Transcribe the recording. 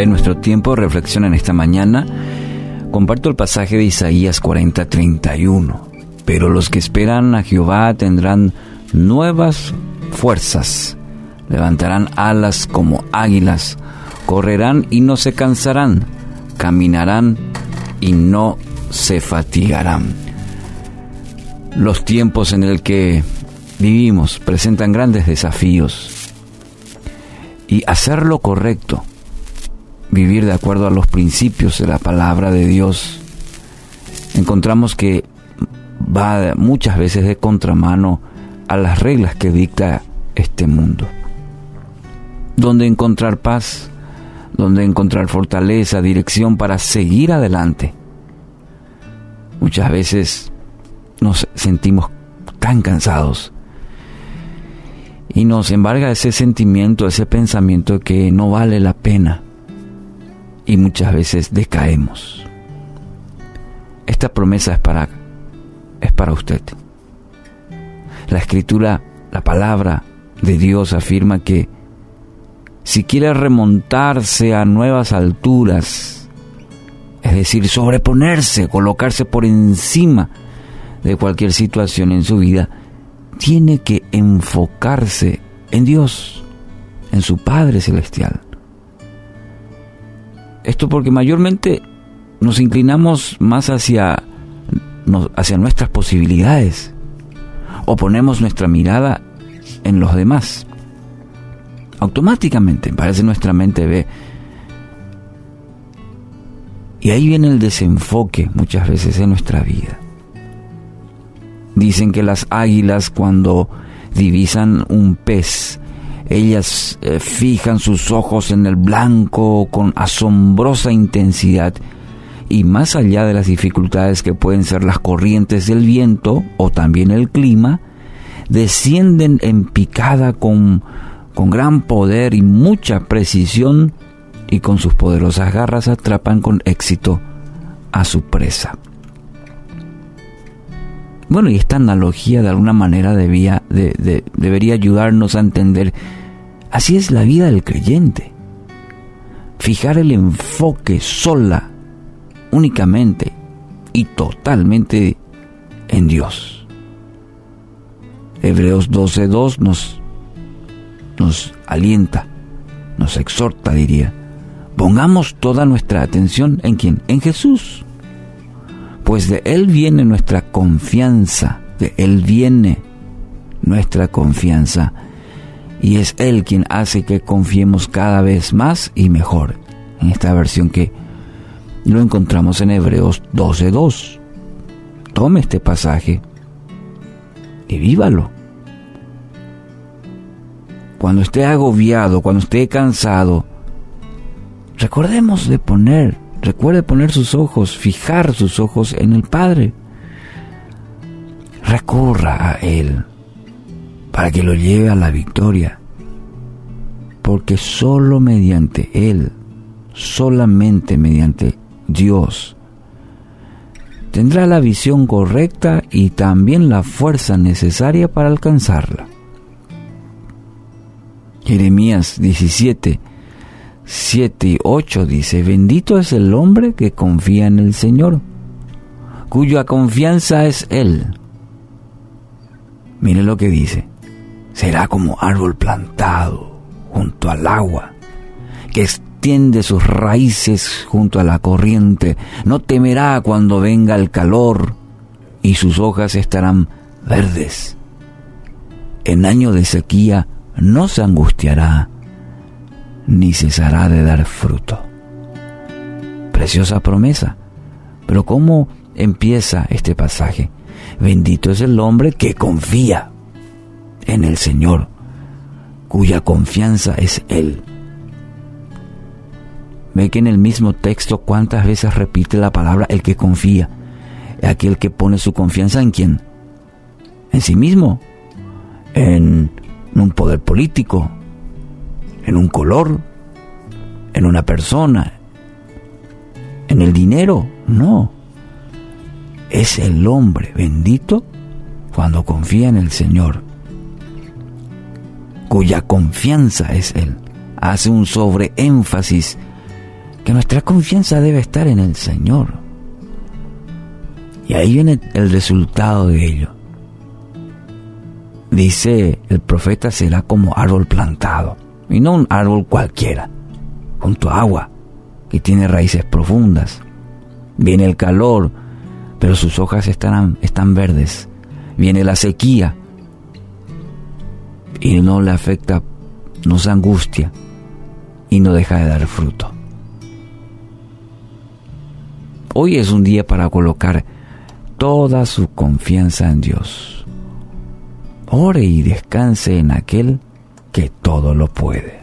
En nuestro tiempo de reflexión en esta mañana, comparto el pasaje de Isaías 40, 31. Pero los que esperan a Jehová tendrán nuevas fuerzas, levantarán alas como águilas, correrán y no se cansarán, caminarán y no se fatigarán. Los tiempos en el que vivimos presentan grandes desafíos. Y hacer lo correcto, vivir de acuerdo a los principios de la palabra de Dios, encontramos que va muchas veces de contramano a las reglas que dicta este mundo. Donde encontrar paz, donde encontrar fortaleza, dirección para seguir adelante. Muchas veces nos sentimos tan cansados y nos embarga ese sentimiento, ese pensamiento que no vale la pena y muchas veces decaemos. Esta promesa es para es para usted. La escritura, la palabra de Dios afirma que si quiere remontarse a nuevas alturas, es decir, sobreponerse, colocarse por encima de cualquier situación en su vida, tiene que enfocarse en Dios, en su Padre Celestial. Esto porque mayormente nos inclinamos más hacia, hacia nuestras posibilidades o ponemos nuestra mirada en los demás. Automáticamente, parece nuestra mente ve. Y ahí viene el desenfoque muchas veces en nuestra vida. Dicen que las águilas cuando divisan un pez, ellas eh, fijan sus ojos en el blanco con asombrosa intensidad y más allá de las dificultades que pueden ser las corrientes del viento o también el clima, descienden en picada con, con gran poder y mucha precisión y con sus poderosas garras atrapan con éxito a su presa. Bueno, y esta analogía de alguna manera debía, debería ayudarnos a entender, así es la vida del creyente. Fijar el enfoque sola, únicamente y totalmente en Dios. Hebreos 12.2 nos, nos alienta, nos exhorta, diría. Pongamos toda nuestra atención en quién? En Jesús pues de Él viene nuestra confianza, de Él viene nuestra confianza, y es Él quien hace que confiemos cada vez más y mejor. En esta versión que lo encontramos en Hebreos 12.2. Tome este pasaje y vívalo. Cuando esté agobiado, cuando esté cansado, recordemos de poner Recuerde poner sus ojos, fijar sus ojos en el Padre. Recurra a Él para que lo lleve a la victoria. Porque solo mediante Él, solamente mediante Dios, tendrá la visión correcta y también la fuerza necesaria para alcanzarla. Jeremías 17, 7 y 8 dice, bendito es el hombre que confía en el Señor, cuya confianza es Él. Mire lo que dice, será como árbol plantado junto al agua, que extiende sus raíces junto a la corriente, no temerá cuando venga el calor, y sus hojas estarán verdes. En año de sequía no se angustiará ni cesará de dar fruto. Preciosa promesa. Pero ¿cómo empieza este pasaje? Bendito es el hombre que confía en el Señor, cuya confianza es Él. Ve que en el mismo texto cuántas veces repite la palabra el que confía, aquel que pone su confianza en quién? En sí mismo, en un poder político, en un color, en una persona, en el dinero, no. Es el hombre bendito cuando confía en el Señor, cuya confianza es Él. Hace un sobreénfasis que nuestra confianza debe estar en el Señor. Y ahí viene el resultado de ello. Dice el profeta será como árbol plantado, y no un árbol cualquiera, junto a agua, que tiene raíces profundas. Viene el calor, pero sus hojas estarán, están verdes. Viene la sequía y no le afecta, no se angustia y no deja de dar fruto. Hoy es un día para colocar toda su confianza en Dios. Ore y descanse en aquel que todo lo puede.